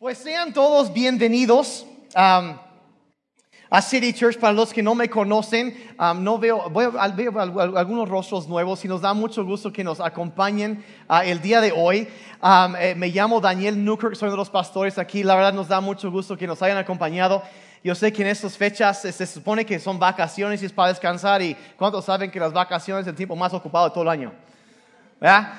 Pues sean todos bienvenidos um, a City Church. Para los que no me conocen, um, no veo, algunos rostros nuevos y nos da mucho gusto que nos acompañen ah, el día de hoy. Um, eh, me llamo Daniel Newkirk, soy uno de los pastores aquí. La verdad nos da mucho gusto que nos hayan acompañado. Yo sé que en estas fechas eh, se supone que son vacaciones y es para descansar. ¿Y cuántos saben que las vacaciones es el tiempo más ocupado de todo el año? ¿Verdad?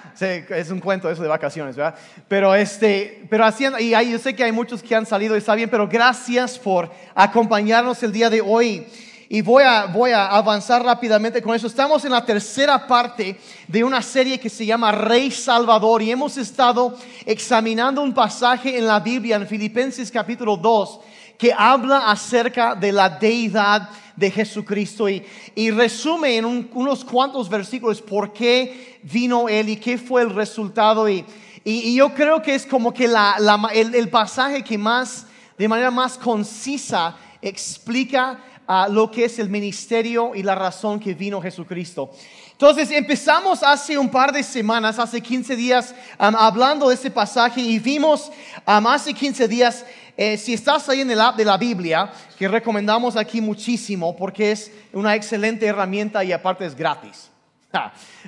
Es un cuento eso de vacaciones, ¿verdad? Pero este, pero haciendo, y yo sé que hay muchos que han salido y está bien, pero gracias por acompañarnos el día de hoy. Y voy a, voy a avanzar rápidamente con eso. Estamos en la tercera parte de una serie que se llama Rey Salvador y hemos estado examinando un pasaje en la Biblia, en Filipenses capítulo 2, que habla acerca de la deidad de Jesucristo y, y resume en un- unos cuantos versículos por qué vino Él y qué fue el resultado. Y, y- yo creo que es como que la- la el, el pasaje que más, de manera más concisa, explica ah, lo que es el ministerio y la razón que vino Jesucristo. Entonces empezamos hace un par de semanas, hace 15 días, hablando de este pasaje y vimos am, hace 15 días, eh, si estás ahí en el app de la Biblia, que recomendamos aquí muchísimo porque es una excelente herramienta y aparte es gratis.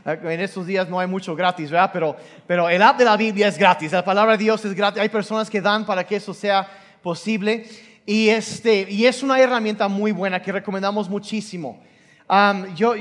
En estos días no hay mucho gratis, ¿verdad? Pero, pero el app de la Biblia es gratis, la palabra de Dios es gratis. Hay personas que dan para que eso sea posible. Y, este, y es una herramienta muy buena que recomendamos muchísimo. Um, yo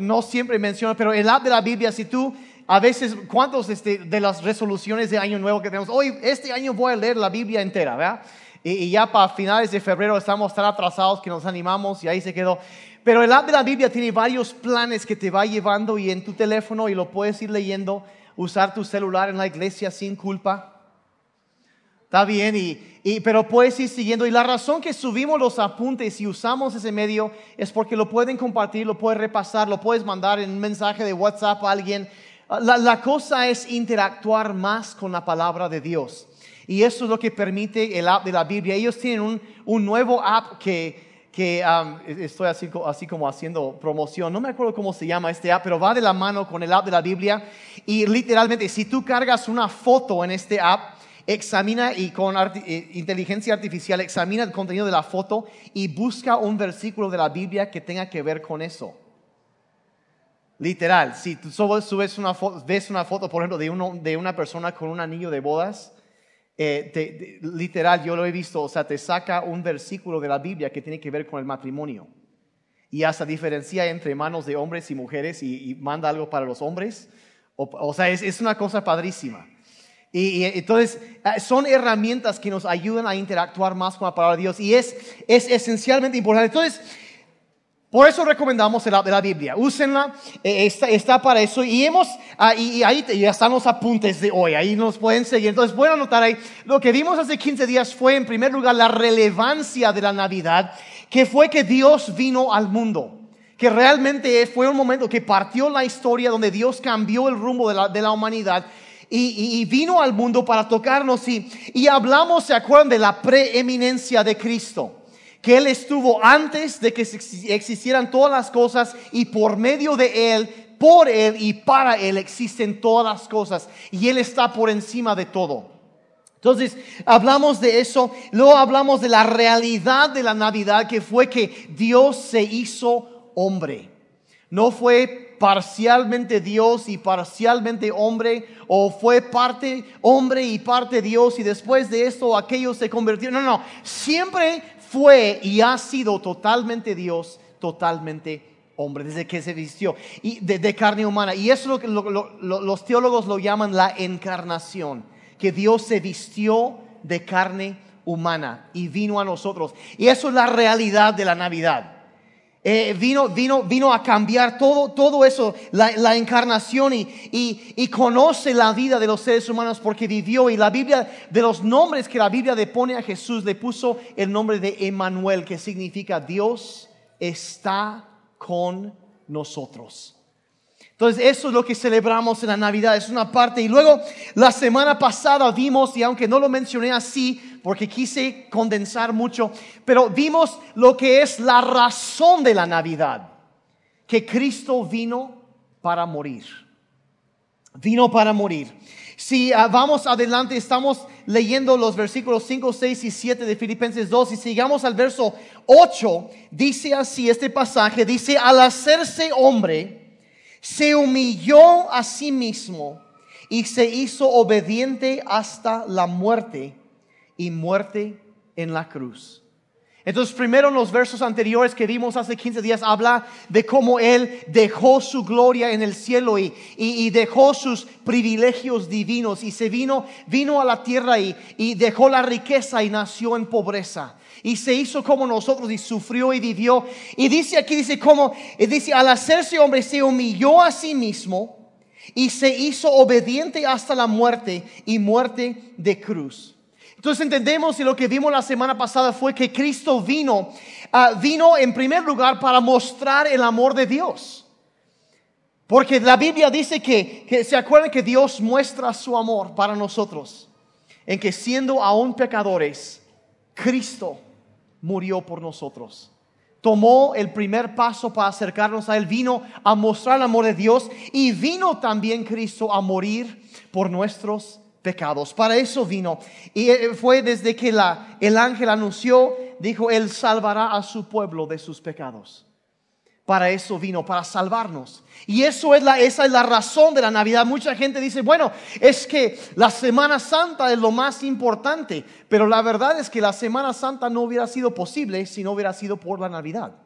no siempre menciono, pero el app de la Biblia, si tú a veces, ¿cuántos este, de las resoluciones de año nuevo que tenemos? Hoy, este año voy a leer la Biblia entera, ¿verdad? Y, y ya para finales de febrero estamos tan atrasados que nos animamos y ahí se quedó. Pero el app de la Biblia tiene varios planes que te va llevando y en tu teléfono y lo puedes ir leyendo, usar tu celular en la iglesia sin culpa. Está bien, y, y- pero puedes ir siguiendo. Y la razón que subimos los apuntes y usamos ese medio es porque lo pueden compartir, lo puedes repasar, lo puedes mandar en un mensaje de WhatsApp a alguien. La, la cosa es interactuar más con la palabra de Dios. Y eso es lo que permite el app de la Biblia. Ellos tienen un, un nuevo app que, que um, estoy así, así como haciendo promoción. No me acuerdo cómo se llama este app, pero va de la mano con el app de la Biblia. Y literalmente, si tú cargas una foto en este app, examina y con eh, inteligencia artificial examina el contenido de la foto y busca un versículo de la Biblia que tenga que ver con eso. Literal, si tú subes una ves una foto, por ejemplo, de, uno, de una persona con un anillo de bodas, eh, te- te- literal, yo lo he visto, o sea, te saca un versículo de la Biblia que tiene que ver con el matrimonio. Y hasta diferencia entre manos de hombres y mujeres y, manda algo para los hombres. O, sea, es, una cosa padrísima. Y, y entonces eh, son herramientas que nos ayudan a interactuar más con la palabra de Dios y es, es esencialmente importante. Entonces, por eso recomendamos de la Biblia. Úsenla, eh, está, para eso. Y hemos, ah, y, ahí ya están los apuntes de hoy, ahí nos pueden seguir. Entonces, pueden anotar ahí. Lo que vimos hace 15 días fue, en primer lugar, la relevancia de la Navidad, que fue que Dios vino al mundo. Que realmente fue un momento que partió la historia donde Dios cambió el rumbo de la, de la humanidad. Y vino al mundo para tocarnos y, y hablamos, ¿se acuerdan de la preeminencia de Cristo? Que Él estuvo antes de que existieran todas las cosas y por medio de Él, por Él y para Él existen todas las cosas y Él está por encima de todo. Entonces, hablamos de eso, luego hablamos de la realidad de la Navidad, que fue que Dios se hizo hombre. No fue parcialmente Dios y parcialmente hombre, o fue parte hombre y parte Dios, y después de esto aquello se convirtió. No, no, siempre fue y ha sido totalmente Dios, totalmente hombre, desde que se vistió y de, carne humana. Y eso es lo que lo- los teólogos lo llaman la encarnación, que Dios se vistió de carne humana y vino a nosotros. Y eso es la realidad de la Navidad. Eh, vino, vino, vino a cambiar todo, todo eso, la, encarnación y, y, y conoce la vida de los seres humanos porque vivió. Y la Biblia, de los nombres que la Biblia le pone a Jesús, le puso el nombre de Emmanuel, que significa Dios está con nosotros. Entonces, eso es lo que celebramos en la Navidad, es una parte. Y luego, la semana pasada vimos, y aunque no lo mencioné así, porque quise condensar mucho, pero vimos lo que es la razón de la Navidad, que Cristo vino para morir. Vino para morir. Si ah, vamos adelante, estamos leyendo los versículos 5, 6 y 7 de Filipenses 2 y sigamos al verso 8, dice así este pasaje, dice, al hacerse hombre, se humilló a sí mismo y se hizo obediente hasta la muerte y muerte en la cruz. Entonces, primero en los versos anteriores que vimos hace 15 días, habla de cómo Él dejó su gloria en el cielo y, y, dejó sus privilegios divinos y se vino, vino a la tierra y, y dejó la riqueza y nació en pobreza. Y se hizo como nosotros y sufrió y vivió. Y dice aquí, dice como, dice, al hacerse hombre se humilló a sí mismo y se hizo obediente hasta la muerte y muerte de cruz. Entonces entendemos y lo que vimos la semana pasada fue que Cristo vino, ah, vino en primer lugar para mostrar el amor de Dios. Porque la Biblia dice que, que se acuerdan que Dios muestra su amor para nosotros, en que siendo aún pecadores, Cristo murió por nosotros. Tomó el primer paso para acercarnos a Él, vino a mostrar el amor de Dios y vino también Cristo a morir por nuestros pecados. Para eso vino. Y eh, fue desde que el ángel anunció, dijo, Él salvará a su pueblo de sus pecados. Para eso vino, para salvarnos. Y eso es la, esa es la razón de la Navidad. Mucha gente dice, bueno, es que la Semana Santa es lo más importante. Pero la verdad es que la Semana Santa no hubiera sido posible si no hubiera sido por la Navidad.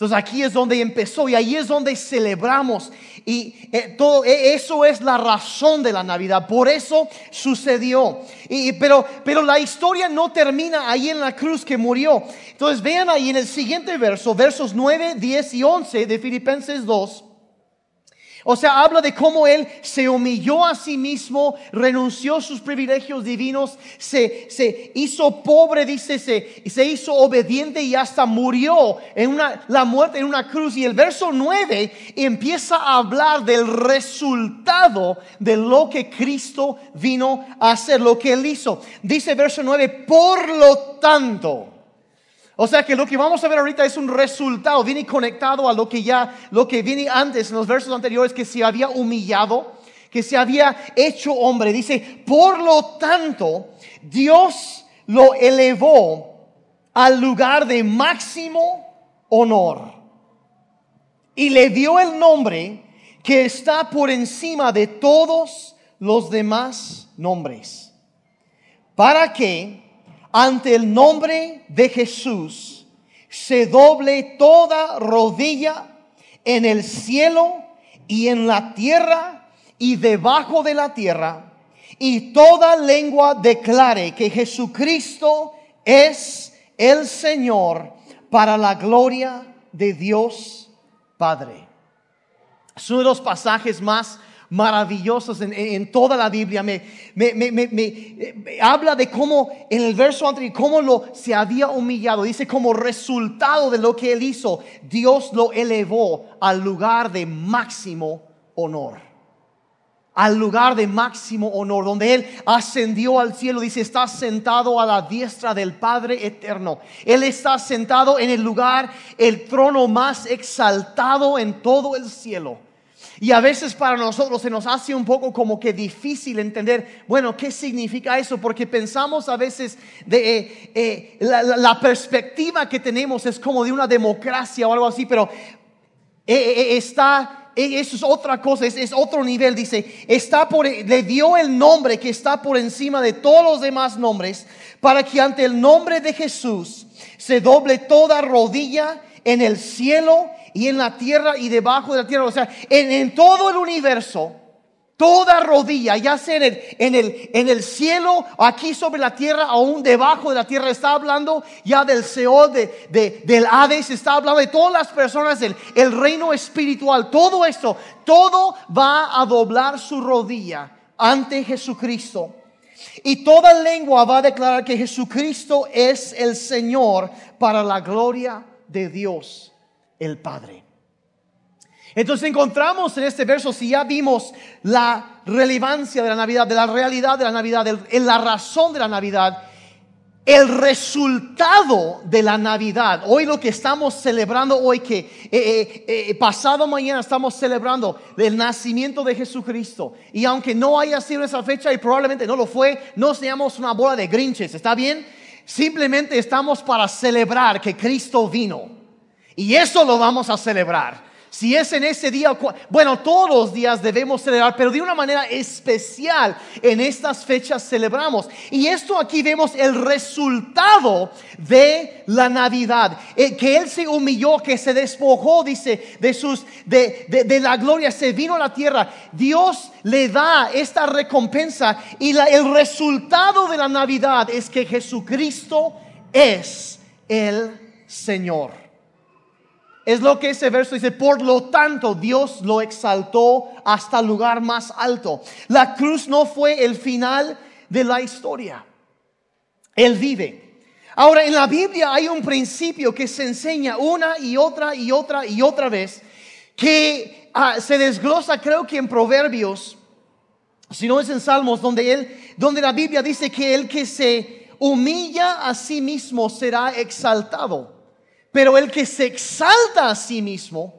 Entonces aquí es donde empezó y ahí es donde celebramos. Y eh, todo e, eso es la razón de la Navidad. Por eso sucedió. Y, pero, pero la historia no termina ahí en la cruz que murió. Entonces vean ahí en el siguiente verso, versos 9, 10 y 11 de Filipenses 2. O sea, habla de cómo Él se humilló a sí mismo, renunció a sus privilegios divinos, se, se hizo pobre, dice, se, se hizo obediente y hasta murió en una, la muerte en una cruz. Y el verso 9 empieza a hablar del resultado de lo que Cristo vino a hacer, lo que Él hizo. Dice verso 9, por lo tanto. O sea que lo que vamos a ver ahorita es un resultado, viene conectado a lo que ya, lo que viene antes en los versos anteriores, que se había humillado, que se había hecho hombre. Dice, por lo tanto, Dios lo elevó al lugar de máximo honor y le dio el nombre que está por encima de todos los demás nombres. Para que ante el nombre de Jesús se doble toda rodilla en el cielo y en la tierra y debajo de la tierra, y toda lengua declare que Jesucristo es el Señor para la gloria de Dios Padre. Es uno de los pasajes más maravillosos en, toda la Biblia. Me, habla de cómo en el verso anterior, cómo lo se había humillado. Dice como resultado de lo que él hizo, Dios lo elevó al lugar de máximo honor al lugar de máximo honor, donde Él ascendió al cielo, dice, está sentado a la diestra del Padre eterno. Él está sentado en el lugar, el trono más exaltado en todo el cielo. Y a veces para nosotros se nos hace un poco como que difícil entender, bueno, ¿qué significa eso? Porque pensamos a veces de eh, eh, la, perspectiva que tenemos es como de una democracia o algo así, pero eh, está, eso es otra cosa, es, es, otro nivel. Dice, está por, le dio el nombre que está por encima de todos los demás nombres, para que ante el nombre de Jesús se doble toda rodilla en el cielo y en la tierra y debajo de la tierra. O sea, en, todo el universo, toda rodilla, ya sea en el, en el, en el cielo, aquí sobre la tierra, aún debajo de la tierra, está hablando ya del Seol, de, de, del Hades, está hablando de todas las personas, del el reino espiritual, todo esto, todo va a doblar su rodilla ante Jesucristo. Y toda lengua va a declarar que Jesucristo es el Señor para la gloria de Dios el Padre. Entonces encontramos en este verso, si ya vimos la relevancia de la Navidad, de la realidad de la Navidad, en la razón de la Navidad, el resultado de la Navidad, hoy lo que estamos celebrando, hoy que eh, eh, eh, pasado mañana estamos celebrando el nacimiento de Jesucristo. Y aunque no haya sido esa fecha y probablemente no lo fue, no seamos una bola de grinches, ¿está bien? Simplemente estamos para celebrar que Cristo vino. Y eso lo vamos a celebrar. Si es en ese día, bueno, todos los días debemos celebrar, pero de una manera especial en estas fechas celebramos. Y esto aquí vemos el resultado de la Navidad, eh, que Él se humilló, que se despojó, dice, de, sus, de, de, la gloria, se vino a la tierra. Dios le da esta recompensa y el resultado de la Navidad es que Jesucristo es el Señor. Es lo que ese verso dice, por lo tanto Dios lo exaltó hasta el lugar más alto. La cruz no fue el final de la historia. Él vive. Ahora, en la Biblia hay un principio que se enseña una y otra y otra y otra vez, que ah, se desglosa creo que en Proverbios, si no es en Salmos, donde, él, donde la Biblia dice que el que se humilla a sí mismo será exaltado. Pero el que se exalta a sí mismo,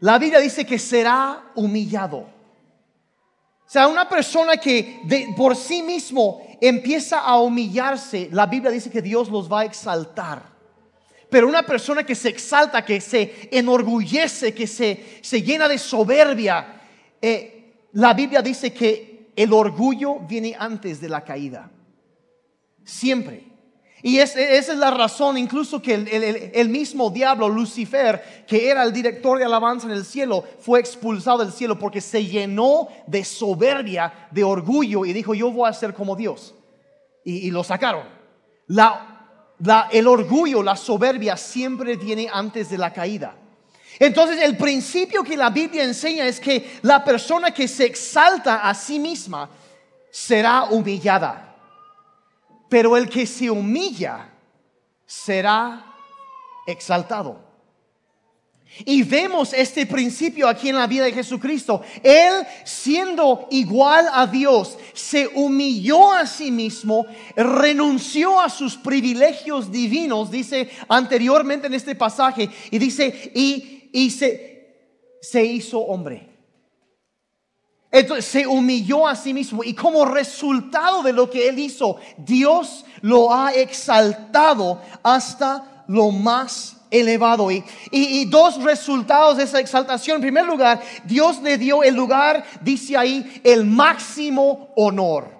la Biblia dice que será humillado. O sea, una persona que por sí mismo empieza a humillarse, la Biblia dice que Dios los va a exaltar. Pero una persona que se exalta, que se enorgullece, que se, se llena de soberbia, eh, la Biblia dice que el orgullo viene antes de la caída. Siempre. Y esa es la razón, incluso que el, mismo diablo, Lucifer, que era el director de alabanza en el cielo, fue expulsado del cielo porque se llenó de soberbia, de orgullo y dijo, yo voy a ser como Dios. Y, lo sacaron. el orgullo, la soberbia siempre viene antes de la caída. Entonces el principio que la Biblia enseña es que la persona que se exalta a sí misma será humillada pero el que se humilla será exaltado. Y vemos este principio aquí en la vida de Jesucristo. Él, siendo igual a Dios, se humilló a sí mismo, renunció a sus privilegios divinos, dice anteriormente en este pasaje, y dice, y, se, se hizo hombre. Entonces se humilló a sí mismo y como resultado de lo que él hizo, Dios lo ha exaltado hasta lo más elevado. Y, y, dos resultados de esa exaltación. En primer lugar, Dios le dio el lugar, dice ahí, el máximo honor.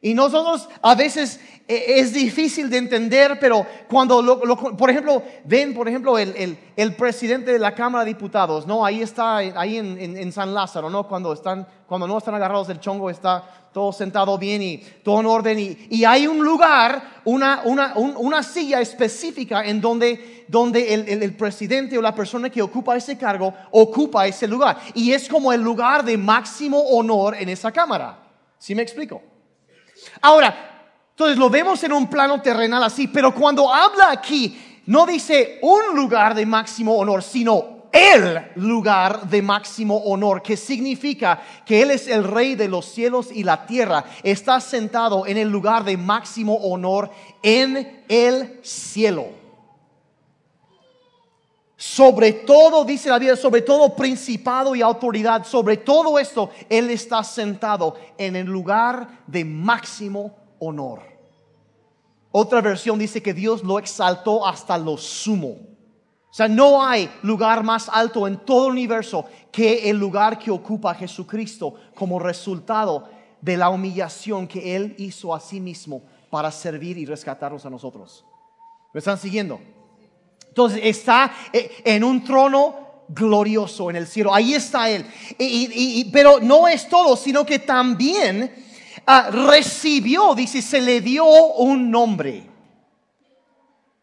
Y nosotros a veces es difícil de entender, pero cuando, por ejemplo, ven, por ejemplo, el, el, presidente de la Cámara de Diputados, ¿no? Ahí está, ahí en, en, San Lázaro, ¿no? Cuando, están, cuando no están agarrados del chongo, está todo sentado bien y todo en orden. Y, y hay un lugar, una, una, una silla específica en donde, donde el, el, presidente o la persona que ocupa ese cargo ocupa ese lugar. Y es como el lugar de máximo honor en esa Cámara. ¿Sí me explico? Ahora, entonces lo vemos en un plano terrenal así, pero cuando habla aquí, no dice un lugar de máximo honor, sino el lugar de máximo honor, que significa que Él es el rey de los cielos y la tierra, está sentado en el lugar de máximo honor en el cielo. Sobre todo, dice la Biblia, sobre todo principado y autoridad, sobre todo esto, Él está sentado en el lugar de máximo honor. Otra versión dice que Dios lo exaltó hasta lo sumo. O sea, no hay lugar más alto en todo el universo que el lugar que ocupa Jesucristo como resultado de la humillación que Él hizo a sí mismo para servir y rescatarnos a nosotros. ¿Me están siguiendo? Entonces está eh, en un trono glorioso en el cielo. Ahí está Él. pero no es todo, sino que también Ah, recibió, dice, se le dio un nombre.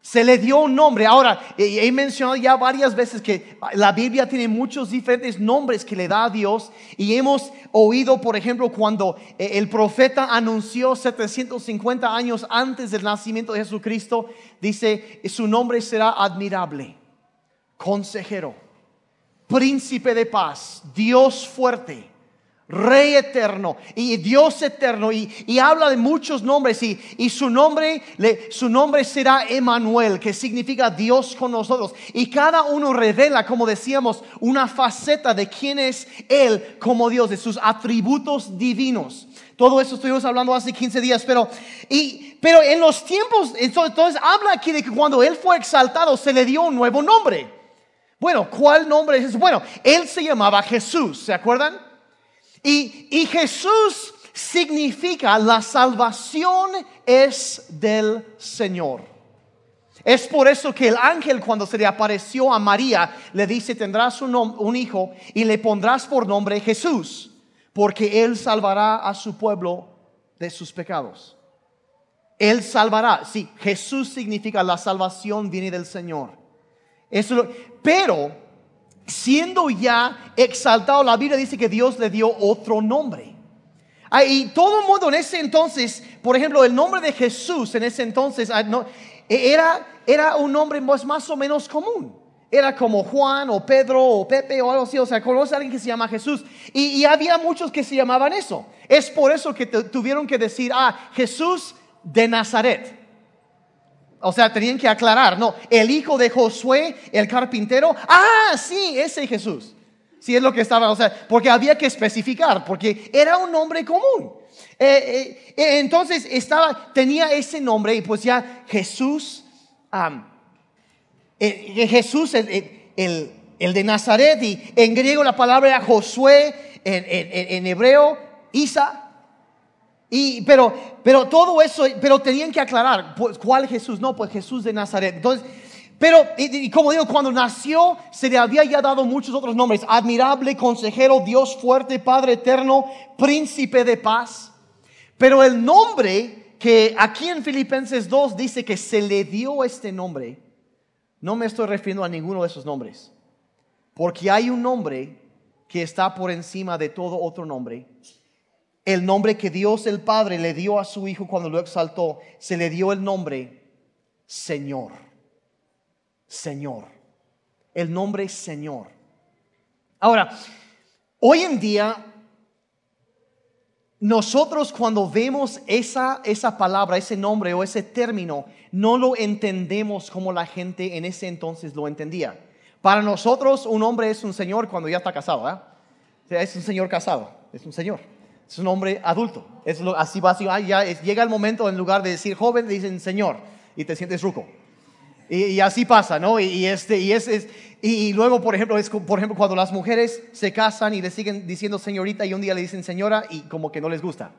Se le dio un nombre. Ahora, he mencionado ya varias veces que la Biblia tiene muchos diferentes nombres que le da a Dios. Y hemos oído, por ejemplo, cuando eh, el profeta anunció 750 años antes del nacimiento de Jesucristo, dice, su nombre será admirable, consejero, príncipe de paz, Dios fuerte Rey eterno y Dios eterno y, habla de muchos nombres y, y su, nombre, su nombre será Emanuel, que significa Dios con nosotros. Y cada uno revela, como decíamos, una faceta de quién es Él como Dios, de sus atributos divinos. Todo eso estuvimos hablando hace 15 días, pero, y, pero en los tiempos, entonces habla aquí de que cuando Él fue exaltado se le dio un nuevo nombre. Bueno, ¿cuál nombre es? Bueno, Él se llamaba Jesús, ¿se acuerdan? Y, Jesús significa la salvación es del Señor. Es por eso que el ángel cuando se le apareció a María le dice, tendrás un, un, hijo y le pondrás por nombre Jesús, porque él salvará a su pueblo de sus pecados. Él salvará. Sí, Jesús significa la salvación viene del Señor. Eso, pero siendo ya exaltado, la Biblia dice que Dios le dio otro nombre. Ah, y todo el mundo en ese entonces, por ejemplo, el nombre de Jesús en ese entonces ah, e, era, era un nombre más, más o menos común. Era como Juan o Pedro o Pepe o algo así. O sea, conoce a alguien que se llama Jesús. Y, y había muchos que se llamaban eso. Es por eso que tuvieron que decir, ah, Jesús de Nazaret. O sea, tenían que aclarar, no, el hijo de Josué, el carpintero, ah, sí, ese Jesús. Sí, es lo que estaba, o sea, porque había que especificar, porque era un nombre común. Eh, eh, eh, entonces estaba, tenía ese nombre y pues ya Jesús, Jesús, el, de Nazaret, y en griego la palabra era Josué, en hebreo, Isa, y, pero, pero todo eso, pero tenían que aclarar, pues, ¿cuál Jesús? No, pues Jesús de Nazaret. Entonces, pero, y, como digo, cuando nació se le había ya dado muchos otros nombres. Admirable, consejero, Dios fuerte, Padre eterno, príncipe de paz. Pero el nombre que aquí en Filipenses 2 dice que se le dio este nombre, no me estoy refiriendo a ninguno de esos nombres. Porque hay un nombre que está por encima de todo otro nombre el nombre que Dios el Padre le dio a su Hijo cuando lo exaltó, se le dio el nombre Señor. Señor. El nombre Señor. Ahora, hoy en día, nosotros cuando vemos esa, esa palabra, ese nombre o ese término, no lo entendemos como la gente en ese entonces lo entendía. Para nosotros un hombre es un señor cuando ya está casado, ¿eh? Es un señor casado, es un señor es un hombre adulto. Es lo, así va, así, ya llega el momento en lugar de decir joven, dicen señor y te sientes ruco. Y, así pasa, ¿no? Y, este, y, es, y, luego, por ejemplo, es por ejemplo cuando las mujeres se casan y le siguen diciendo señorita y un día le dicen señora y como que no les gusta.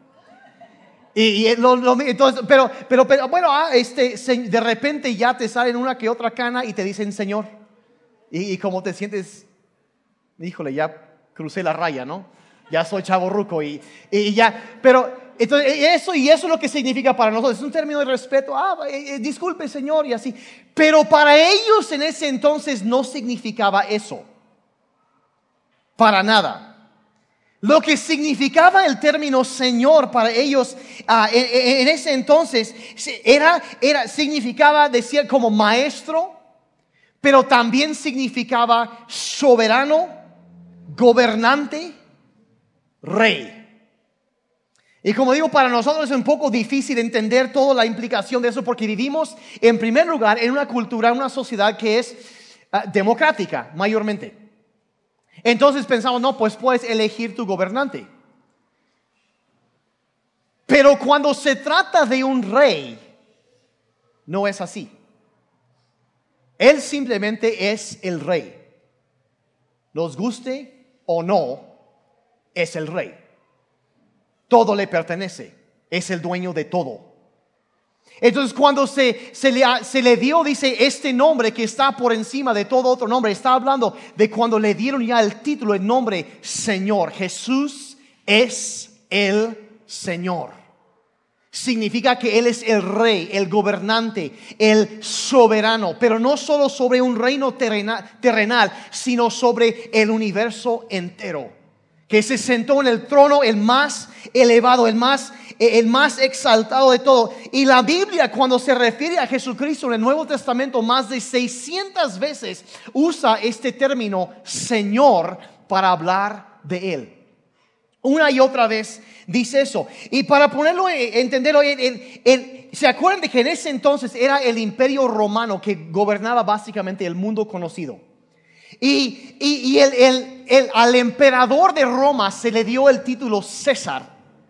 Y, entonces, pero, pero, pero bueno, ah, este, de repente ya te salen una que otra cana y te dicen señor. Y, como te sientes, híjole, ya crucé la raya, ¿no? Ya soy chavo ruco y, y ya, pero entonces, eso y eso es lo que significa para nosotros. Es un término de respeto. Ah, eh, eh, disculpe, Señor, y así. Pero para ellos en ese entonces no significaba eso. Para nada. Lo que significaba el término Señor para ellos ah, en, ese entonces era, era, significaba decir como maestro, pero también significaba soberano, gobernante rey. Y como digo, para nosotros es un poco difícil entender toda la implicación de eso porque vivimos, en primer lugar, en una cultura, en una sociedad que es ah, democrática, mayormente. Entonces pensamos, no, pues puedes elegir tu gobernante. Pero cuando se trata de un rey, no es así. Él simplemente es el rey. Nos guste o no, es el rey. Todo le pertenece, es el dueño de todo. Entonces cuando se, se, le, se, le, dio, dice, este nombre que está por encima de todo otro nombre, está hablando de cuando le dieron ya el título, el nombre Señor. Jesús es el Señor. Significa que Él es el rey, el gobernante, el soberano, pero no solo sobre un reino terrenal, sino sobre el universo entero que se sentó en el trono el más elevado, el más, el más exaltado de todo. Y la Biblia cuando se refiere a Jesucristo en el Nuevo Testamento más de 600 veces usa este término Señor para hablar de Él. Una y otra vez dice eso. Y para ponerlo, entenderlo, ¿se acuerdan de que en ese entonces era el imperio romano que gobernaba básicamente el mundo conocido? Y, y, el, al emperador de Roma se le dio el título César.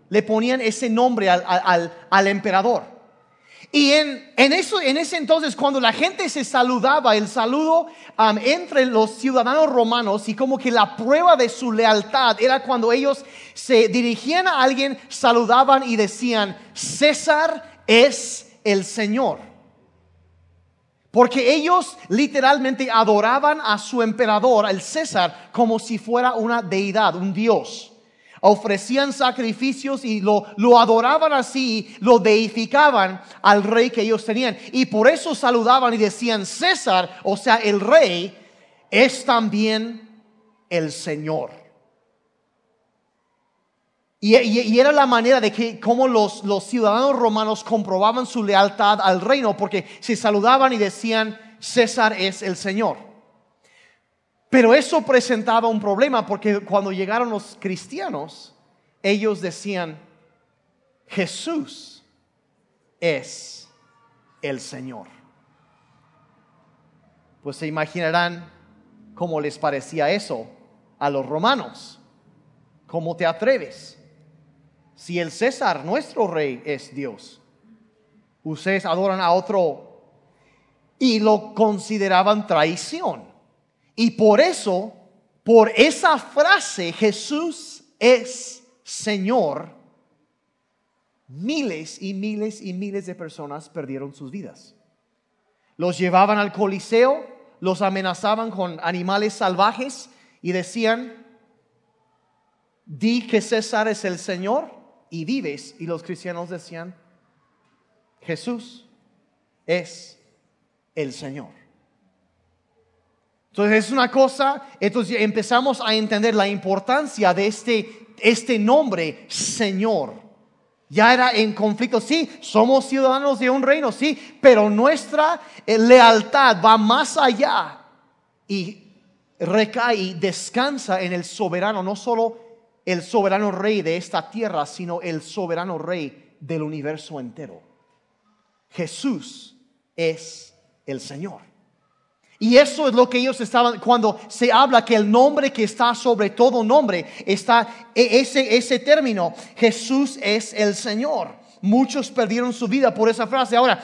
Le ponían ese nombre al, al, al emperador. Y en, en, eso, en ese entonces, cuando la gente se saludaba, el saludo um, entre los ciudadanos romanos y como que la prueba de su lealtad era cuando ellos se dirigían a alguien, saludaban y decían, César es el Señor. Porque ellos literalmente adoraban a su emperador, el César, como si fuera una deidad, un dios ofrecían sacrificios y lo, lo adoraban así, lo deificaban al rey que ellos tenían. Y por eso saludaban y decían, César, o sea, el rey, es también el Señor. Y, era la manera de que como los, los ciudadanos romanos comprobaban su lealtad al reino, porque se saludaban y decían, César es el Señor. Pero eso presentaba un problema porque cuando llegaron los cristianos, ellos decían, Jesús es el Señor. Pues se imaginarán cómo les parecía eso a los romanos. ¿Cómo te atreves? Si el César, nuestro rey, es Dios, ustedes adoran a otro y lo consideraban traición. Y por eso, por esa frase, Jesús es Señor, miles y miles y miles de personas perdieron sus vidas. Los llevaban al Coliseo, los amenazaban con animales salvajes y decían, di que César es el Señor y vives. Y los cristianos decían, Jesús es el Señor. Entonces es una cosa, entonces empezamos a entender la importancia de este, este nombre, Señor. Ya era en conflicto, sí, somos ciudadanos de un reino, sí, pero nuestra eh, lealtad va más allá y recae y descansa en el soberano, no solo el soberano rey de esta tierra, sino el soberano rey del universo entero. Jesús es el Señor. Y eso es lo que ellos estaban, cuando se habla que el nombre que está sobre todo nombre, está e, ese, ese término, Jesús es el Señor. Muchos perdieron su vida por esa frase. Ahora,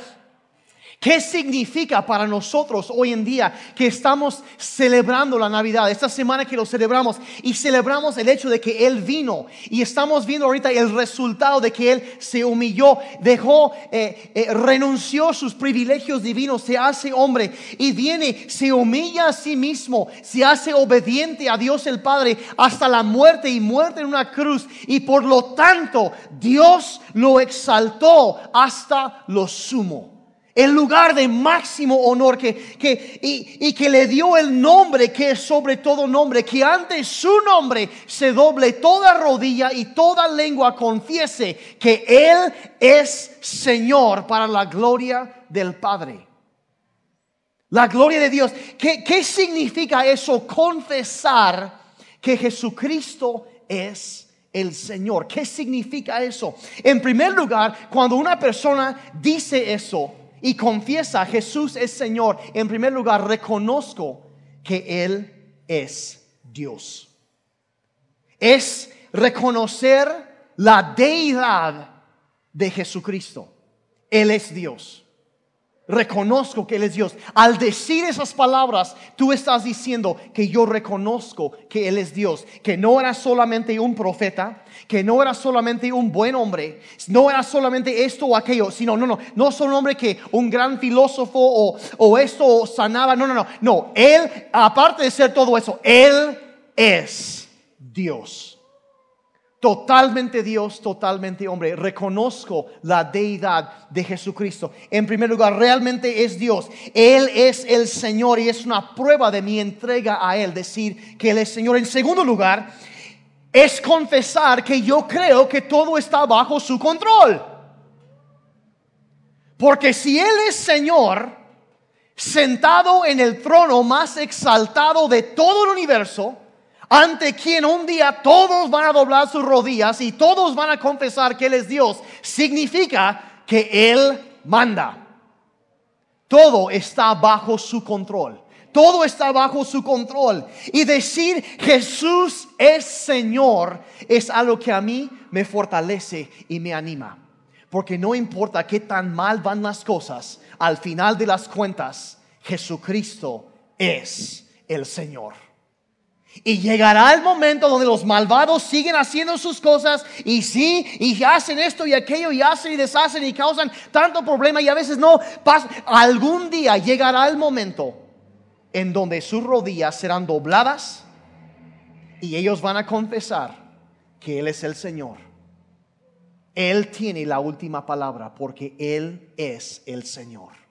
¿Qué significa para nosotros hoy en día que estamos celebrando la Navidad? Esta semana que lo celebramos y celebramos el hecho de que Él vino y estamos viendo ahorita el resultado de que Él se humilló, dejó, eh, eh, renunció sus privilegios divinos, se hace hombre y viene, se humilla a sí mismo, se hace obediente a Dios el Padre hasta la muerte y muerte en una cruz y por lo tanto Dios lo exaltó hasta lo sumo el lugar de máximo honor que, que y, y, que le dio el nombre que es sobre todo nombre, que ante su nombre se doble toda rodilla y toda lengua confiese que Él es Señor para la gloria del Padre. La gloria de Dios. ¿Qué, qué significa eso? Confesar que Jesucristo es el Señor. ¿Qué significa eso? En primer lugar, cuando una persona dice eso, y confiesa Jesús es Señor, en primer lugar reconozco que Él es Dios. Es reconocer la deidad de Jesucristo. Él es Dios reconozco que Él es Dios. Al decir esas palabras, tú estás diciendo que yo reconozco que Él es Dios, que no era solamente un profeta, que no era solamente un buen hombre, no era solamente esto o aquello, sino, no, no, no es un hombre que un gran filósofo o, o esto sanaba, no, no, no, no, Él, aparte de ser todo eso, Él es Dios. Totalmente Dios, totalmente hombre. Reconozco la deidad de Jesucristo. En primer lugar, realmente es Dios. Él es el Señor y es una prueba de mi entrega a Él, decir que Él es Señor. En segundo lugar, es confesar que yo creo que todo está bajo su control. Porque si Él es Señor, sentado en el trono más exaltado de todo el universo, ante quien un día todos van a doblar sus rodillas y todos van a confesar que Él es Dios, significa que Él manda. Todo está bajo su control. Todo está bajo su control. Y decir Jesús es Señor es algo que a mí me fortalece y me anima. Porque no importa qué tan mal van las cosas, al final de las cuentas, Jesucristo es el Señor. Y llegará el momento donde los malvados siguen haciendo sus cosas y sí, y hacen esto y aquello y hacen y deshacen y causan tanto problema y a veces no pasa. Algún día llegará el momento en donde sus rodillas serán dobladas y ellos van a confesar que Él es el Señor. Él tiene la última palabra porque Él es el Señor.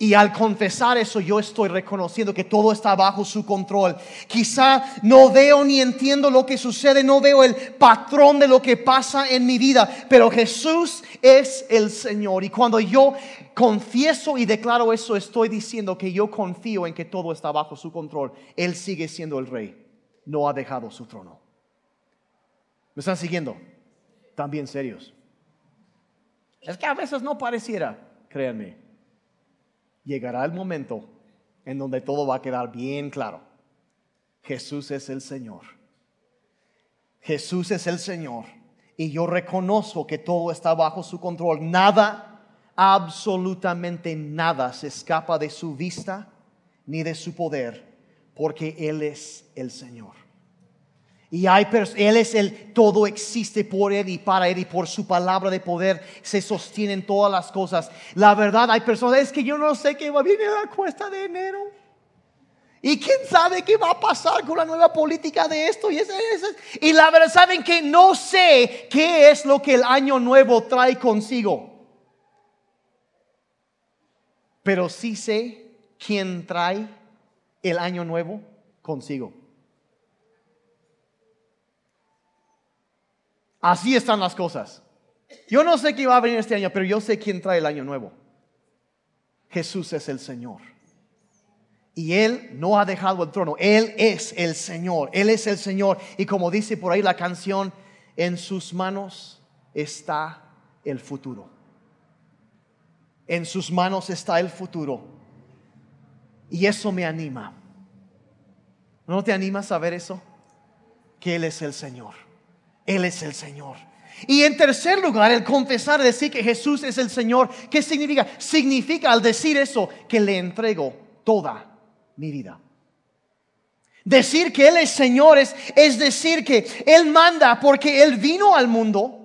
Y al confesar eso, yo estoy reconociendo que todo está bajo su control. Quizá no veo ni entiendo lo que sucede, no veo el patrón de lo que pasa en mi vida, pero Jesús es el Señor. Y cuando yo confieso y declaro eso, estoy diciendo que yo confío en que todo está bajo su control. Él sigue siendo el rey, no ha dejado su trono. ¿Me están siguiendo? También serios. Es que a veces no pareciera, créanme llegará el momento en donde todo va a quedar bien claro. Jesús es el Señor. Jesús es el Señor. Y yo reconozco que todo está bajo su control. Nada, absolutamente nada se escapa de su vista ni de su poder, porque Él es el Señor. Y hay, Él es el, todo existe por Él y para Él y por su palabra de poder se sostienen todas las cosas. La verdad, hay personas, es que yo no sé qué va a venir la cuesta de enero. Y quién sabe qué va a pasar con la nueva política de esto y Y la verdad, saben que no sé qué es lo que el año nuevo trae consigo. Pero sí sé quién trae el año nuevo consigo. Así están las cosas. Yo no sé qué va a venir este año, pero yo sé quién trae el año nuevo. Jesús es el Señor. Y Él no ha dejado el trono. Él es el Señor. Él es el Señor. Y como dice por ahí la canción, en sus manos está el futuro. En sus manos está el futuro. Y eso me anima. ¿No te animas a ver eso? Que Él es el Señor. Él es el Señor. Y en tercer lugar, el confesar, decir que Jesús es el Señor, ¿qué significa? Significa al decir eso que le entrego toda mi vida. Decir que Él es Señor es, es decir que Él manda porque Él vino al mundo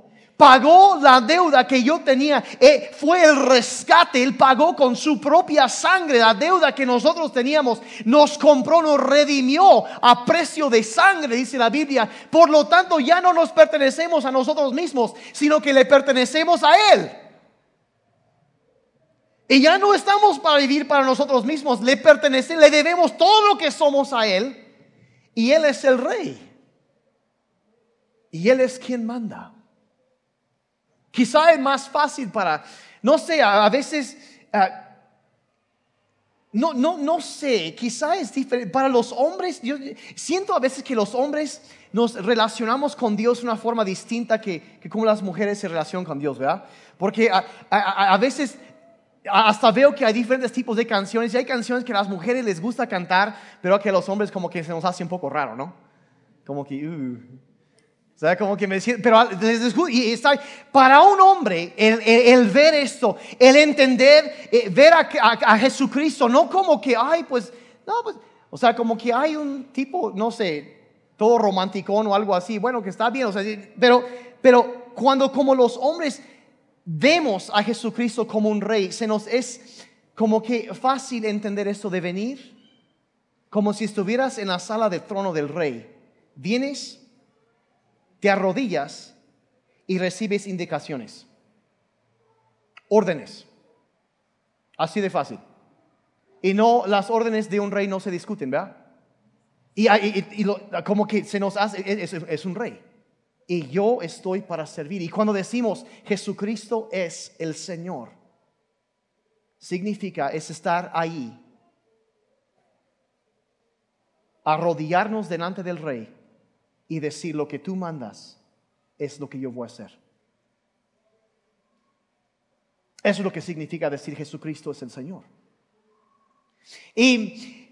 pagó la deuda que yo tenía, eh, fue el rescate, Él pagó con su propia sangre la deuda que nosotros teníamos, nos compró, nos redimió a precio de sangre, dice la Biblia. Por lo tanto, ya no nos pertenecemos a nosotros mismos, sino que le pertenecemos a Él. Y ya no estamos para vivir para nosotros mismos, le pertenecemos, le debemos todo lo que somos a Él. Y Él es el rey. Y Él es quien manda. Quizá es más fácil para, no sé, a, veces, ah, no, no, no sé, quizá es diferente. Para los hombres, yo siento a veces que los hombres nos relacionamos con Dios de una forma distinta que, como las mujeres se relacionan con Dios, ¿verdad? Porque a, veces hasta veo que hay diferentes tipos de canciones y hay canciones que a las mujeres les gusta cantar, pero que a los hombres como que se nos hace un poco raro, ¿no? Como que, uh, sea, como que me pero y está, para un hombre, el, ver esto, el entender, eh, ver a, Jesucristo, no como que, ay, pues, no, pues, o sea, como que hay un tipo, no sé, todo romántico o algo así, bueno, que está bien, o sea, pero, pero cuando como los hombres vemos a Jesucristo como un rey, se nos es como que fácil entender esto de venir, como si estuvieras en la sala del trono del rey. Vienes te arrodillas y recibes indicaciones, órdenes. Así de fácil. Y no, las órdenes de un rey no se discuten, ¿verdad? Y, como que se nos hace, es, es un rey. Y yo estoy para servir. Y cuando decimos Jesucristo es el Señor, significa es estar ahí arrodillarnos delante del rey y decir lo que tú mandas es lo que yo voy a hacer. Eso es lo que significa decir Jesucristo es el Señor. Y,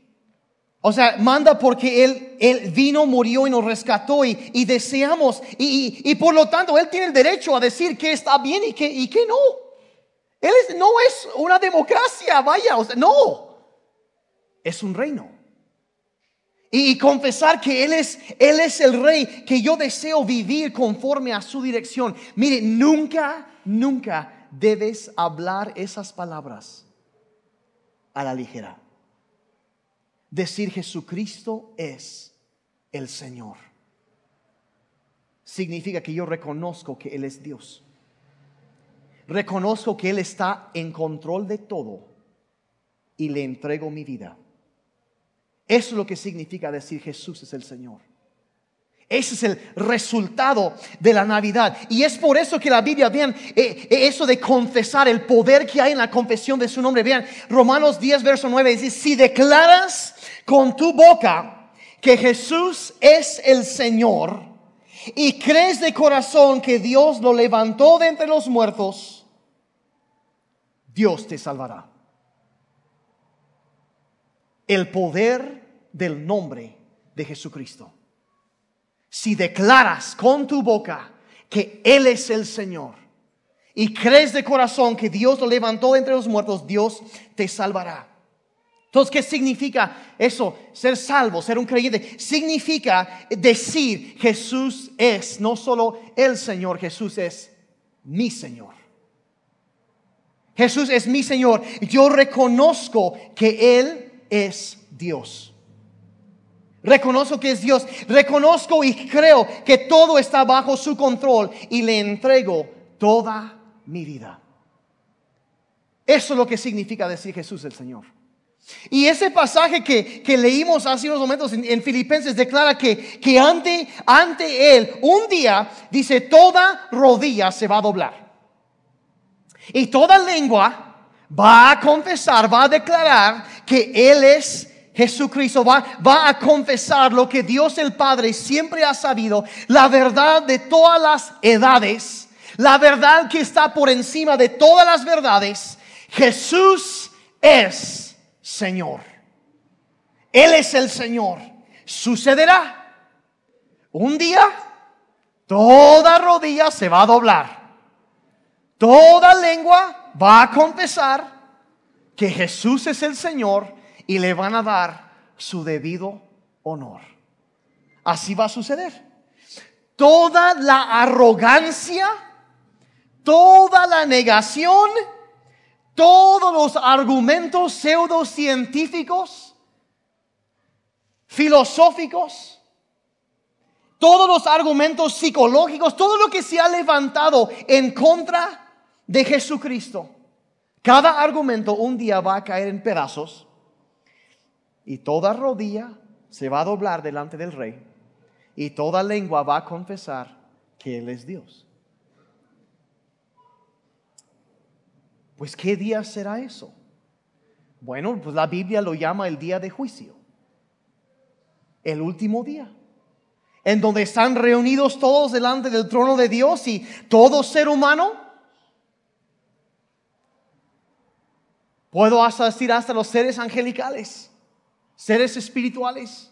o sea, manda porque Él, él vino, murió y nos rescató y, deseamos. Y, por lo tanto, Él tiene el derecho a decir que está bien y que, y que no. Él no es una democracia, vaya, no. Es un reino y confesar que Él es, Él es el rey, que yo deseo vivir conforme a su dirección. Mire, nunca, nunca debes hablar esas palabras a la ligera. Decir Jesucristo es el Señor. Significa que yo reconozco que Él es Dios. Reconozco que Él está en control de todo y le entrego mi vida. Eso es lo que significa decir Jesús es el Señor. Ese es el resultado de la Navidad. Y es por eso que la Biblia, vean, eh, eh, eso de confesar, el poder que hay en la confesión de su nombre. Vean, Romanos 10, verso 9 dice, si declaras con tu boca que Jesús es el Señor y crees de corazón que Dios lo levantó de entre los muertos, Dios te salvará. El poder del nombre de Jesucristo. Si declaras con tu boca que Él es el Señor y crees de corazón que Dios lo levantó entre los muertos, Dios te salvará. Entonces, ¿qué significa eso? Ser salvo, ser un creyente. Significa decir Jesús es no solo el Señor, Jesús es mi Señor. Jesús es mi Señor. Yo reconozco que Él es Dios. Reconozco que es Dios. Reconozco y creo que todo está bajo su control y le entrego toda mi vida. Eso es lo que significa decir Jesús el Señor. Y ese pasaje que, leímos hace unos momentos en, Filipenses declara que, que ante, ante Él un día dice toda rodilla se va a doblar. Y toda lengua va a confesar, va a declarar que Él es Jesucristo va, va, a confesar lo que Dios el Padre siempre ha sabido, la verdad de todas las edades, la verdad que está por encima de todas las verdades. Jesús es Señor. Él es el Señor. Sucederá. Un día, toda rodilla se va a doblar. Toda lengua va a confesar que Jesús es el Señor y le van a dar su debido honor. Así va a suceder. Toda la arrogancia, toda la negación, todos los argumentos pseudocientíficos, filosóficos, todos los argumentos psicológicos, todo lo que se ha levantado en contra de Jesucristo, cada argumento un día va a caer en pedazos y toda rodilla se va a doblar delante del rey y toda lengua va a confesar que Él es Dios. Pues ¿qué día será eso? Bueno, pues la Biblia lo llama el día de juicio, el último día, en donde están reunidos todos delante del trono de Dios y todo ser humano. Puedo hasta decir hasta los seres angelicales seres espirituales.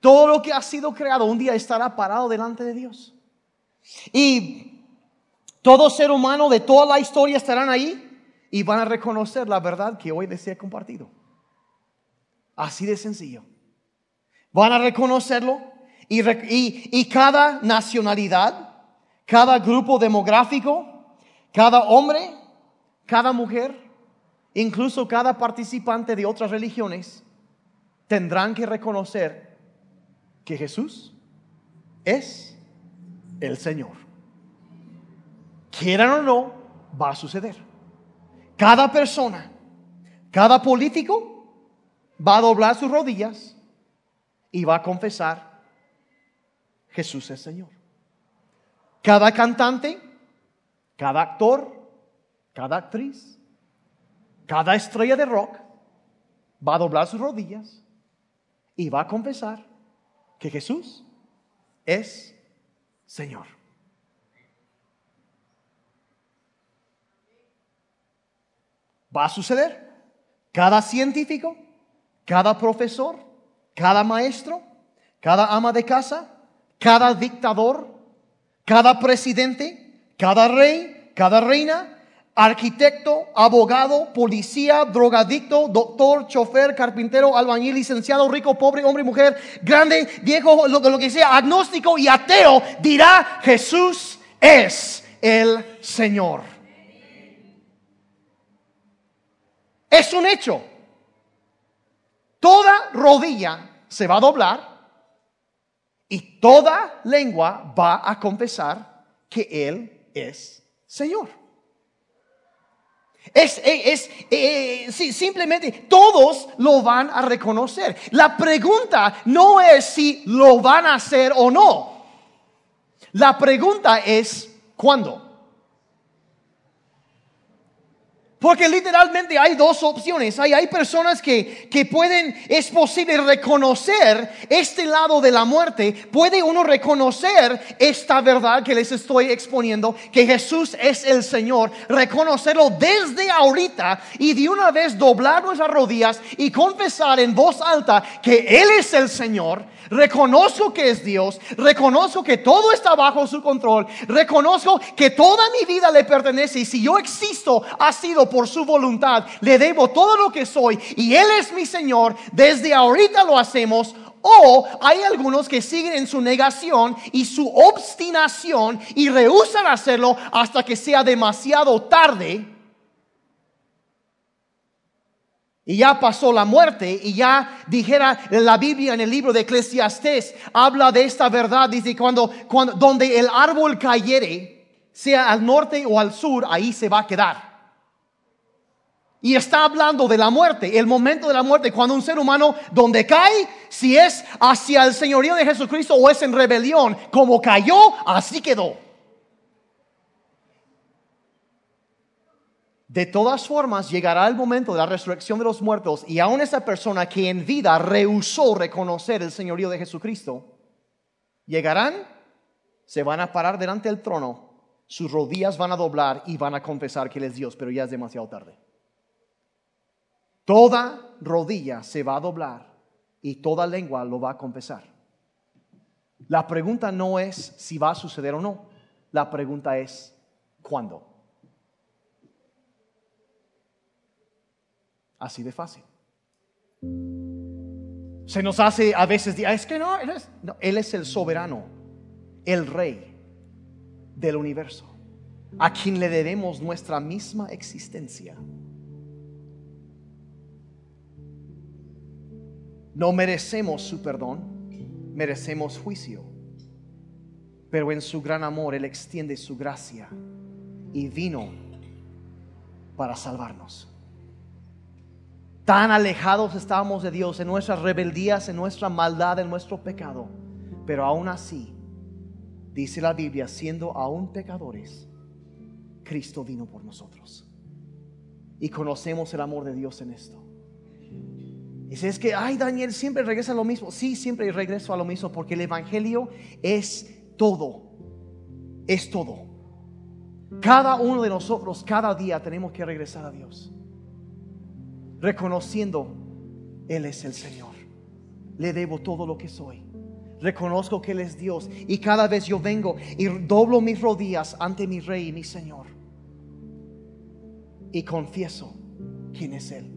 Todo lo que ha sido creado un día estará parado delante de Dios. Y todo ser humano de toda la historia estarán ahí y van a reconocer la verdad que hoy les he compartido. Así de sencillo. Van a reconocerlo y, y cada nacionalidad, cada grupo demográfico, cada hombre, cada mujer, incluso cada participante de otras religiones, tendrán que reconocer que Jesús es el Señor. Quieran o no, va a suceder. Cada persona, cada político va a doblar sus rodillas y va a confesar, Jesús es Señor. Cada cantante, cada actor, cada actriz, cada estrella de rock va a doblar sus rodillas y va a confesar que Jesús es Señor. Va a suceder. Cada científico, cada profesor, cada maestro, cada ama de casa, cada dictador, cada presidente, cada rey, cada reina, arquitecto, abogado, policía, drogadicto, doctor, chofer, carpintero, albañil, licenciado, rico, pobre, hombre, mujer, grande, viejo, lo, lo que sea, agnóstico y ateo, dirá Jesús es el Señor. Es un hecho. Toda rodilla se va a doblar y toda lengua va a confesar que Él es Señor. Es, es, eh, simplemente todos lo van a reconocer. La pregunta no es si lo van a hacer o no. La pregunta es cuándo. Porque literalmente hay dos opciones. Hay, hay personas que, que, pueden, es posible reconocer este lado de la muerte. Puede uno reconocer esta verdad que les estoy exponiendo, que Jesús es el Señor. Reconocerlo desde ahorita y de una vez doblar nuestras rodillas y confesar en voz alta que Él es el Señor Reconozco que es Dios, reconozco que todo está bajo su control, reconozco que toda mi vida le pertenece y si yo existo ha sido por su voluntad, le debo todo lo que soy y Él es mi Señor, desde ahorita lo hacemos. O hay algunos que siguen en su negación y su obstinación y rehusan hacerlo hasta que sea demasiado tarde. Y ya pasó la muerte y ya dijera la Biblia en el libro de Eclesiastés habla de esta verdad. Dice cuando, cuando donde el árbol cayere sea al norte o al sur ahí se va a quedar y está hablando de la muerte, el momento de la muerte, cuando un ser humano donde cae, si es hacia el señorío de Jesucristo o es en rebelión, como cayó, así quedó. De todas formas, llegará el momento de la resurrección de los muertos y aún esa persona que en vida rehusó reconocer el señorío de Jesucristo, llegarán, se van a parar delante del trono, sus rodillas van a doblar y van a confesar que Él es Dios, pero ya es demasiado tarde. Toda rodilla se va a doblar y toda lengua lo va a confesar. La pregunta no es si va a suceder o no, la pregunta es cuándo. Así de fácil. Se nos hace a veces, es que no, él es, él es el soberano, el rey del universo, a quien le debemos nuestra misma existencia. No merecemos su perdón, merecemos juicio, pero en su gran amor Él extiende su gracia y vino para salvarnos. Tan alejados estábamos de Dios en nuestras rebeldías, en nuestra maldad, en nuestro pecado. Pero aún así, dice la Biblia, siendo aún pecadores, Cristo vino por nosotros. Y conocemos el amor de Dios en esto. Dice, es que, ay Daniel, siempre regresa a lo mismo. Sí, siempre regreso a lo mismo porque el Evangelio es todo. Es todo. Cada uno de nosotros, cada día tenemos que regresar a Dios reconociendo, Él es el Señor. Le debo todo lo que soy. Reconozco que Él es Dios. Y cada vez yo vengo y doblo mis rodillas ante mi Rey y mi Señor. Y confieso quién es Él.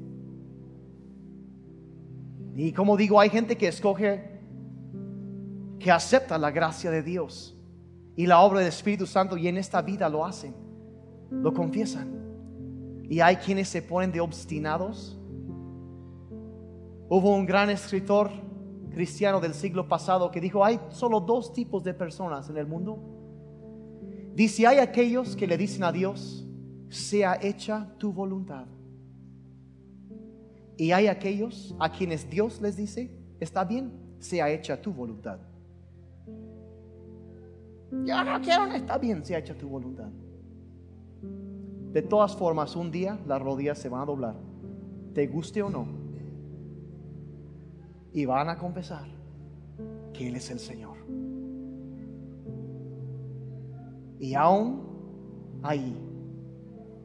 Y como digo, hay gente que escoge, que acepta la gracia de Dios y la obra del Espíritu Santo y en esta vida lo hacen, lo confiesan. Y hay quienes se ponen de obstinados. Hubo un gran escritor cristiano del siglo pasado que dijo, hay solo dos tipos de personas en el mundo. Dice, hay aquellos que le dicen a Dios, sea hecha tu voluntad. Y hay aquellos a quienes Dios les dice, está bien, sea hecha tu voluntad. Yo no quiero, está bien, sea hecha tu voluntad. De todas formas, un día las rodillas se van a doblar, te guste o no. y van a confesar que Él es el Señor. Y aún ahí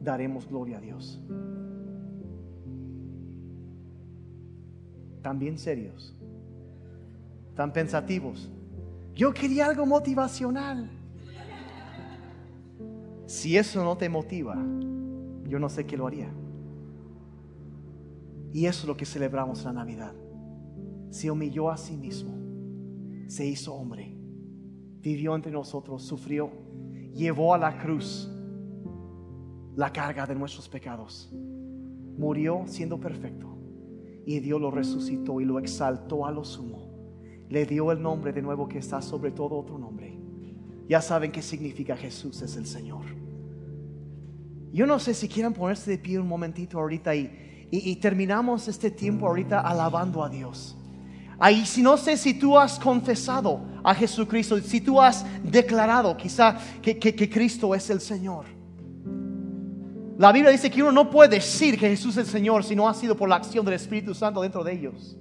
daremos gloria a Dios. Tan bien serios, tan pensativos. Yo quería algo motivacional. Si eso no te motiva, yo no sé qué lo haría. Y eso es lo que celebramos la Navidad. Se humilló a sí mismo, se hizo hombre, vivió entre nosotros, sufrió, llevó a la cruz la carga de nuestros pecados, murió siendo perfecto y Dios lo resucitó y lo exaltó a lo sumo. Le dio el nombre de nuevo que está sobre todo otro nombre. Ya saben qué significa Jesús es el Señor. Yo no sé si quieren ponerse de pie un momentito ahorita y, y, terminamos este tiempo ahorita alabando a Dios. Ahí, si no sé si tú has confesado a Jesucristo, si tú has declarado quizá que, que Cristo es el Señor. La Biblia dice que uno no puede decir que Jesús es el Señor si no ha sido por la acción del Espíritu Santo dentro de ellos.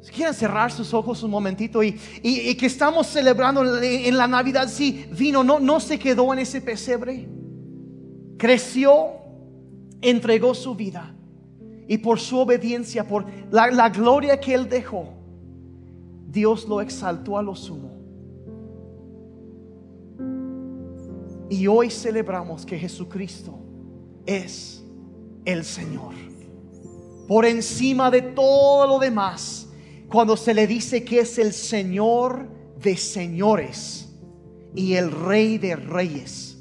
Si quieren cerrar sus ojos un momentito y, que estamos celebrando en la Navidad, si vino, no, no se quedó en ese pesebre, creció, entregó su vida y por su obediencia, por la, la gloria que él dejó, Dios lo exaltó a lo sumo Y hoy celebramos que Jesucristo es el Señor. Por encima de todo lo demás, cuando se le dice que es el Señor de señores y el Rey de reyes,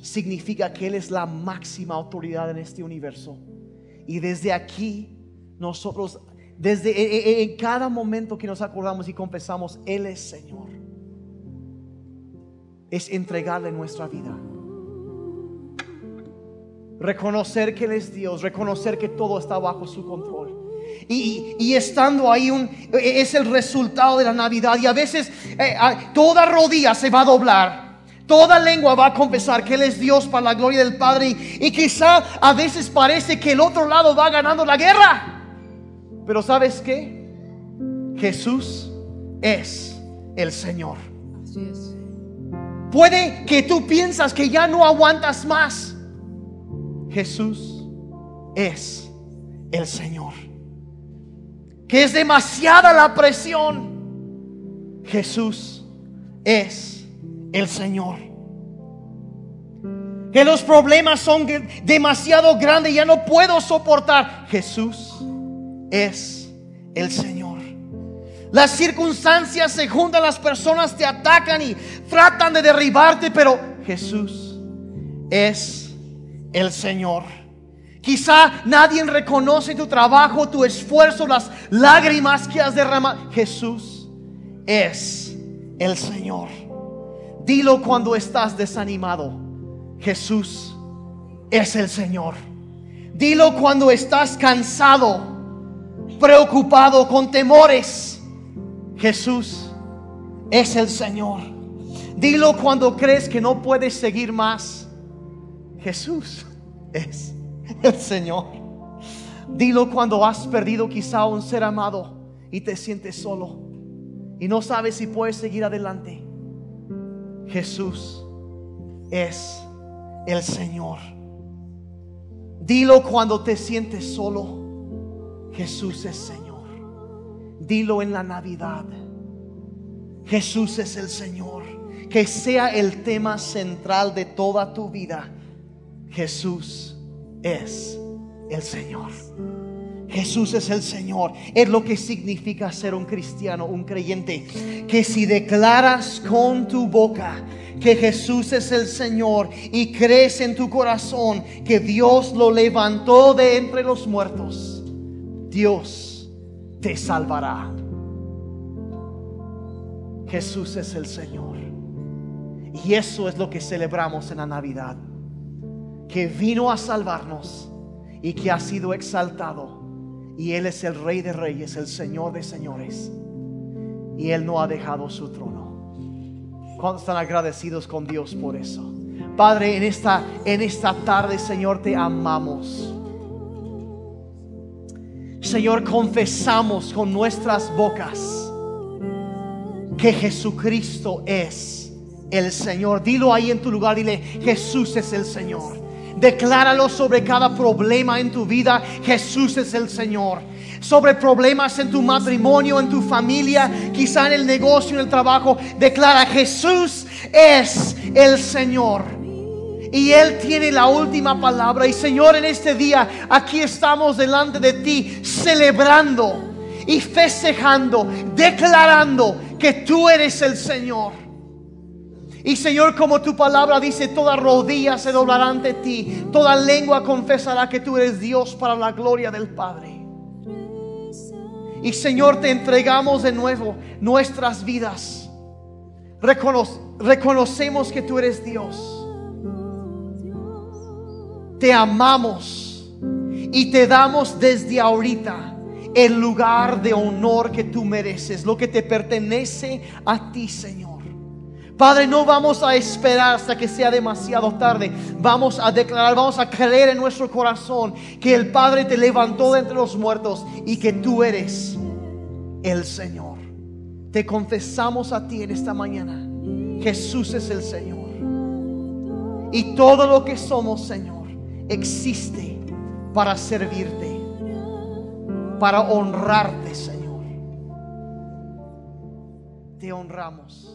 significa que Él es la máxima autoridad en este universo. Y desde aquí, nosotros, desde e, e, e, en cada momento que nos acordamos y confesamos, Él es Señor es entregarle nuestra vida. Reconocer que Él es Dios, reconocer que todo está bajo su control. Y, estando ahí un, es el resultado de la Navidad. Y a veces eh, toda rodilla se va a doblar. Toda lengua va a confesar que Él es Dios para la gloria del Padre. Y, y quizá a veces parece que el otro lado va ganando la guerra. Pero ¿sabes qué? Jesús es el Señor. Así es. Puede que tú piensas que ya no aguantas más. Jesús es el Señor. Que es demasiada la presión. Jesús es el Señor. Que los problemas son demasiado grandes, ya no puedo soportar. Jesús es el Señor. Las circunstancias se juntan, las personas te atacan y tratan de derribarte, pero Jesús es el Señor. Quizá nadie reconoce tu trabajo, tu esfuerzo, las lágrimas que has derramado. Jesús es el Señor. Dilo cuando estás desanimado. Jesús es el Señor. Dilo cuando estás cansado, preocupado, con temores. Jesús es el Señor. Dilo cuando crees que no puedes seguir más. Jesús es el Señor. Dilo cuando has perdido quizá un ser amado y te sientes solo y no sabes si puedes seguir adelante. Jesús es el Señor. Dilo cuando te sientes solo. Jesús es Señor. Dilo en la Navidad. Jesús es el Señor. Que sea el tema central de toda tu vida. Jesús es el Señor. Jesús es el Señor. Es lo que significa ser un cristiano, un creyente. Que si declaras con tu boca que Jesús es el Señor y crees en tu corazón que Dios lo levantó de entre los muertos, Dios te salvará. Jesús es el Señor. Y eso es lo que celebramos en la Navidad. Que vino a salvarnos y que ha sido exaltado. Y Él es el Rey de Reyes, el Señor de Señores. Y Él no ha dejado su trono. ¿Cuántos están agradecidos con Dios por eso? Padre, en esta, en esta tarde, Señor, te amamos. Señor, confesamos con nuestras bocas que Jesucristo es el Señor. Dilo ahí en tu lugar, dile, Jesús es el Señor. Decláralo sobre cada problema en tu vida, Jesús es el Señor. Sobre problemas en tu matrimonio, en tu familia, quizá en el negocio, en el trabajo, declara, Jesús es el Señor. Y Él tiene la última palabra. Y Señor, en este día aquí estamos delante de ti celebrando y festejando, declarando que tú eres el Señor. Y Señor, como tu palabra dice, toda rodilla se doblará ante ti, toda lengua confesará que tú eres Dios para la gloria del Padre. Y Señor, te entregamos de nuevo nuestras vidas. reconocemos que tú eres Dios te amamos y te damos desde ahorita el lugar de honor que tú mereces, lo que te pertenece a ti, Señor. Padre, no vamos a esperar hasta que sea demasiado tarde. Vamos a declarar, vamos a creer en nuestro corazón que el Padre te levantó de entre los muertos y que tú eres el Señor. Te confesamos a ti en esta mañana. Jesús es el Señor. Y todo lo que somos, Señor existe para servirte, para honrarte, Señor. Te honramos.